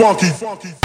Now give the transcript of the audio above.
funky. funky.